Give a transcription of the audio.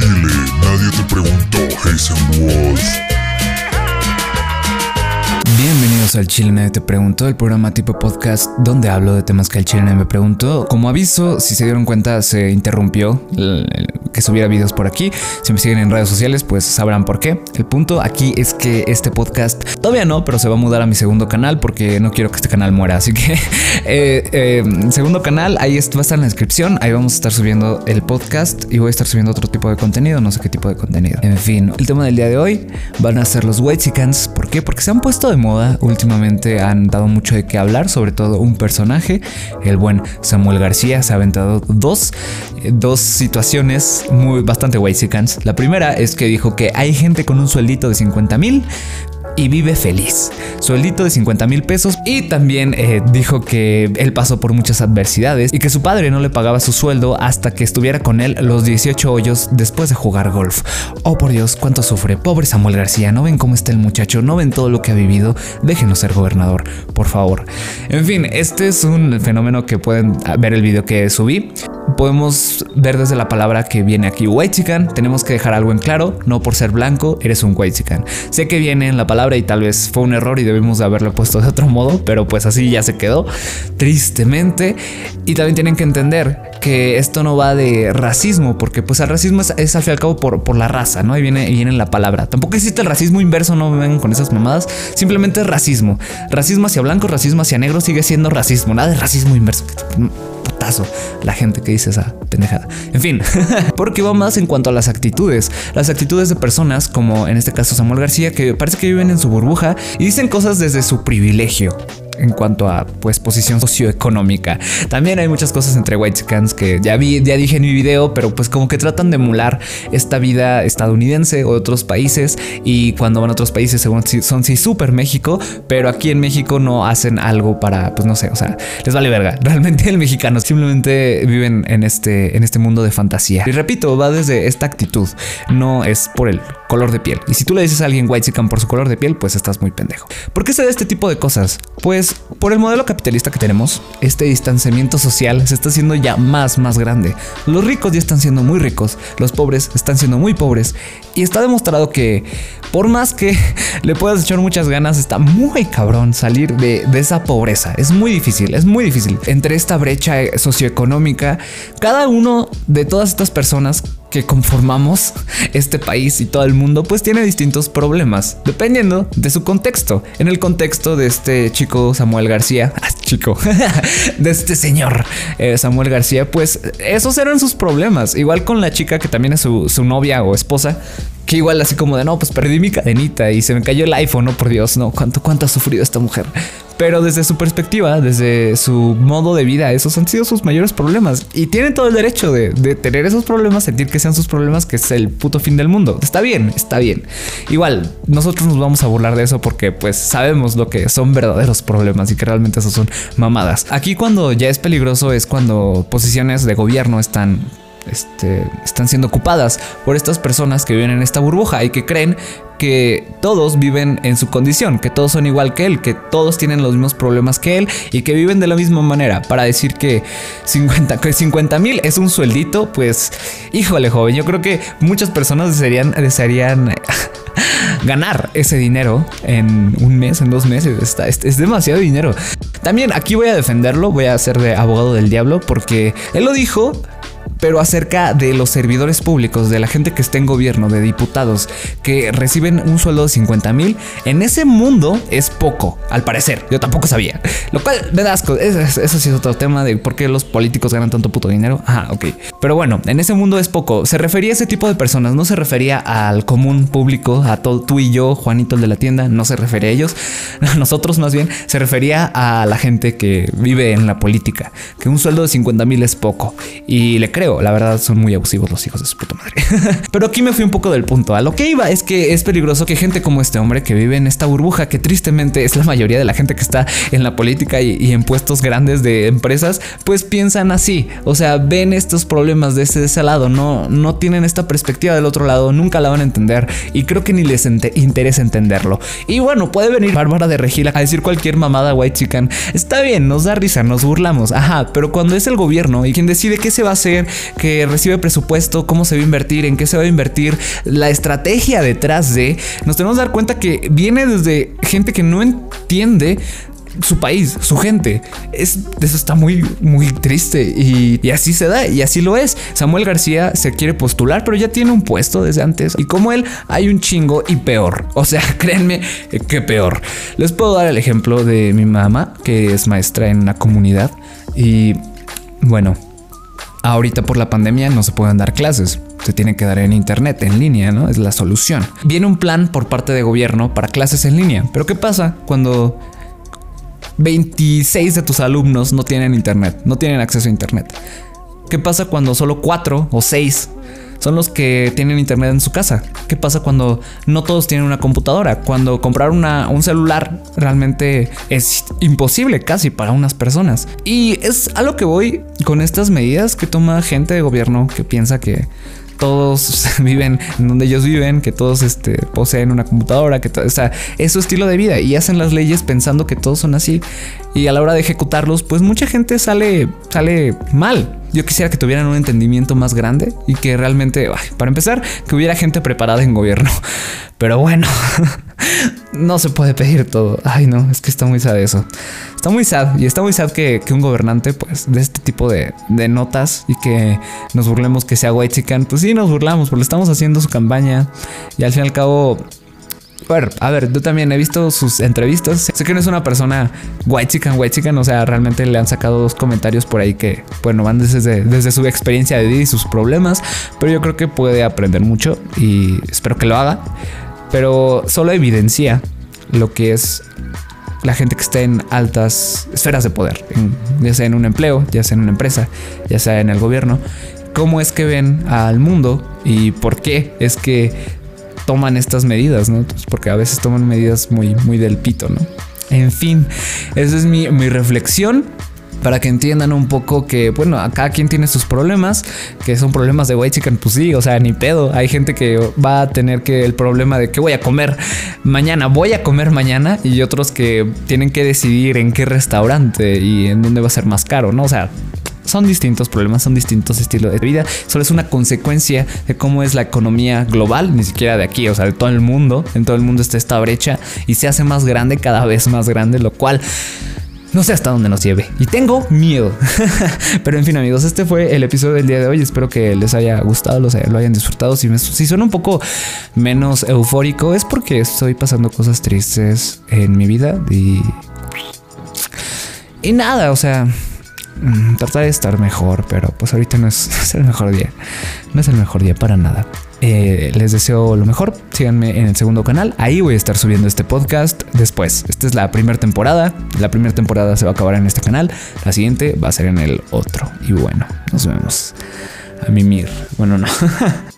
Chile, nadie te preguntó, Wolf. Bienvenidos al Chile Nadie Te Preguntó, el programa tipo podcast donde hablo de temas que el Chile me preguntó. Como aviso, si se dieron cuenta, se interrumpió que subiera videos por aquí. Si me siguen en redes sociales, pues sabrán por qué. El punto aquí es que este podcast todavía no, pero se va a mudar a mi segundo canal porque no quiero que este canal muera. Así que, eh, eh, segundo canal, ahí va a estar en la descripción. Ahí vamos a estar subiendo el podcast y voy a estar subiendo otro tipo de contenido, no sé qué tipo de contenido. En fin, el tema del día de hoy van a ser los Whitesicans. ¿Por qué? Porque se han puesto de moda. Últimamente han dado mucho de qué hablar, sobre todo un personaje, el buen Samuel García. Se ha aventado dos, dos situaciones muy bastante Whitesicans. La primera es que dijo que hay gente con un sueldito de 50 mil y vive feliz. Sueldito de 50 mil pesos y también eh, dijo que él pasó por muchas adversidades y que su padre no le pagaba su sueldo hasta que estuviera con él los 18 hoyos después de jugar golf. Oh por Dios, cuánto sufre. Pobre Samuel García, no ven cómo está el muchacho, no ven todo lo que ha vivido. Déjenos ser gobernador, por favor. En fin, este es un fenómeno que pueden ver el video que subí podemos ver desde la palabra que viene aquí white chican. Tenemos que dejar algo en claro, no por ser blanco eres un white chican. Sé que viene en la palabra y tal vez fue un error y debimos de haberlo puesto de otro modo, pero pues así ya se quedó, tristemente. Y también tienen que entender que esto no va de racismo, porque pues el racismo es, al fin y al cabo por, por la raza, ¿no? Ahí viene, viene la palabra. Tampoco existe el racismo inverso, no vengan con esas mamadas, simplemente racismo. Racismo hacia blanco, racismo hacia negro sigue siendo racismo, nada de racismo inverso la gente que dice esa pendejada. En fin, porque va más en cuanto a las actitudes. Las actitudes de personas como en este caso Samuel García, que parece que viven en su burbuja y dicen cosas desde su privilegio en cuanto a pues posición socioeconómica. También hay muchas cosas entre white que ya vi, ya dije en mi video, pero pues como que tratan de emular esta vida estadounidense o de otros países y cuando van a otros países según son sí súper México, pero aquí en México no hacen algo para pues no sé, o sea, les vale verga. Realmente el mexicano simplemente viven en este en este mundo de fantasía. Y repito, va desde esta actitud, no es por el color de piel. Y si tú le dices a alguien white por su color de piel, pues estás muy pendejo. ¿Por qué se da este tipo de cosas? Pues por el modelo capitalista que tenemos, este distanciamiento social se está haciendo ya más, más grande. Los ricos ya están siendo muy ricos, los pobres están siendo muy pobres y está demostrado que por más que le puedas echar muchas ganas, está muy cabrón salir de, de esa pobreza. Es muy difícil, es muy difícil. Entre esta brecha socioeconómica, cada uno de todas estas personas que conformamos este país y todo el mundo, pues tiene distintos problemas, dependiendo de su contexto. En el contexto de este chico Samuel García, ah, chico, de este señor eh, Samuel García, pues esos eran sus problemas. Igual con la chica que también es su, su novia o esposa, que igual así como de no, pues perdí mi cadenita y se me cayó el iPhone, no por Dios, no, cuánto, cuánto ha sufrido esta mujer. Pero desde su perspectiva, desde su modo de vida, esos han sido sus mayores problemas. Y tienen todo el derecho de, tener esos problemas, sentir que sean sus problemas, que es el puto fin del mundo. Está bien, está bien. Igual, nosotros nos vamos a burlar de eso porque pues sabemos lo que son verdaderos problemas y que realmente esos son mamadas. Aquí cuando ya es peligroso es cuando posiciones de gobierno están este, están siendo ocupadas por estas personas que viven en esta burbuja y que creen que todos viven en su condición, que todos son igual que él, que todos tienen los mismos problemas que él y que viven de la misma manera. Para decir que 50 mil es un sueldito, pues híjole joven, yo creo que muchas personas desearían, desearían ganar ese dinero en un mes, en dos meses. es, es, demasiado dinero. También aquí voy a defenderlo, voy a ser de abogado del diablo porque él lo dijo, pero acerca de los servidores públicos, de la gente que está en gobierno, de diputados que reciben un sueldo de 50 mil, en ese mundo es poco, al parecer. Yo tampoco sabía. Lo cual me da asco. Eso, sí es otro tema de por qué los políticos ganan tanto puto dinero. Ajá, ok. Pero bueno, en ese mundo es poco. Se refería a ese tipo de personas, no se refería al común público, a todo, tú y yo, Juanito el de la tienda, no se refería a ellos. Nosotros más bien se refería a la gente que vive en la política, que un sueldo de 50 mil es poco. Y le creo, la verdad son muy abusivos los hijos de su puta madre. Pero aquí me fui un poco del punto. A lo que iba es que es peligroso que gente como este hombre que vive en esta burbuja, que tristemente es la mayoría de la gente que está en la política y, en puestos grandes de empresas, pues piensan así. O sea, ven estos problemas de ese, lado, no, no tienen esta perspectiva del otro lado, nunca la van a entender y creo que ni les interesa entenderlo. Y bueno, puede venir Bárbara de Regila a decir cualquier mamada white chicken. Está bien, nos da risa, nos burlamos, ajá, pero cuando es el gobierno y quien decide qué se va a hacer, que recibe presupuesto, cómo se va a invertir, en qué se va a invertir, la estrategia detrás de, nos tenemos que dar cuenta que viene desde gente que no entiende su país, su gente. Es, eso está muy, muy triste y, y, así se da y así lo es. Samuel García se quiere postular, pero ya tiene un puesto desde antes y como él hay un chingo y peor. O sea, créanme que peor. Les puedo dar el ejemplo de mi mamá, que es maestra en una comunidad y bueno, ahorita por la pandemia no se pueden dar clases. Se tiene que dar en internet, en línea, ¿no? Es la solución. Viene un plan por parte de gobierno para clases en línea. Pero ¿qué pasa cuando 26 de tus alumnos no tienen internet, no tienen acceso a internet. ¿Qué pasa cuando solo 4 o 6 son los que tienen internet en su casa? ¿Qué pasa cuando no todos tienen una computadora? Cuando comprar una, un celular realmente es imposible casi para unas personas. Y es a lo que voy con estas medidas que toma gente de gobierno que piensa que todos viven en donde ellos viven, que todos este, poseen una computadora, que o sea, es su estilo de vida y hacen las leyes pensando que todos son así y a la hora de ejecutarlos, pues mucha gente sale, sale mal. Yo quisiera que tuvieran un entendimiento más grande y que realmente, para empezar, que hubiera gente preparada en gobierno. Pero bueno, no se puede pedir todo. Ay, no, es que está muy sad eso. Está muy sad y está muy sad que, un gobernante, pues, de este tipo de, notas y que nos burlemos que sea white chican. Pues sí, nos burlamos, porque estamos haciendo su campaña y al fin y al cabo bueno, a ver, yo también he visto sus entrevistas. Sé que no es una persona white chican, white chican. O sea, realmente le han sacado dos comentarios por ahí que, bueno, van desde, desde su experiencia de vida y sus problemas. Pero yo creo que puede aprender mucho y espero que lo haga. Pero solo evidencia lo que es la gente que está en altas esferas de poder, ya sea en un empleo, ya sea en una empresa, ya sea en el gobierno, cómo es que ven al mundo y por qué es que toman estas medidas, ¿no? Pues, porque a veces toman medidas muy, muy del pito, ¿no? En fin, esa es mi, reflexión para que entiendan un poco que, bueno, cada quien tiene sus problemas, que son problemas de white chicken, pues o sea, ni pedo. Hay gente que va a tener que el problema de que voy a comer mañana, voy a comer mañana, y otros que tienen que decidir en qué restaurante y en dónde va a ser más caro, ¿no? O sea, son distintos problemas, son distintos estilos de vida. Solo es una consecuencia de cómo es la economía global, ni siquiera de aquí, o sea, de todo el mundo. En todo el mundo está esta brecha y se hace más grande, cada vez más grande, lo cual no sé hasta dónde nos lleve. Y tengo miedo. Pero en fin, amigos, este fue el episodio del día de hoy. Espero que les haya gustado, los, lo hayan disfrutado. Si, me, si suena un poco menos eufórico, es porque estoy pasando cosas tristes en mi vida. Y. Y nada, o sea, Mm, tratar de estar mejor, pero pues ahorita no es, el mejor día. No es el mejor día para nada. Eh, les deseo lo mejor. Síganme en el segundo canal. Ahí voy a estar subiendo este podcast después. Esta es la primera temporada. La primera temporada se va a acabar en este canal. La siguiente va a ser en el otro. Y bueno, nos vemos. A mimir. Bueno, no.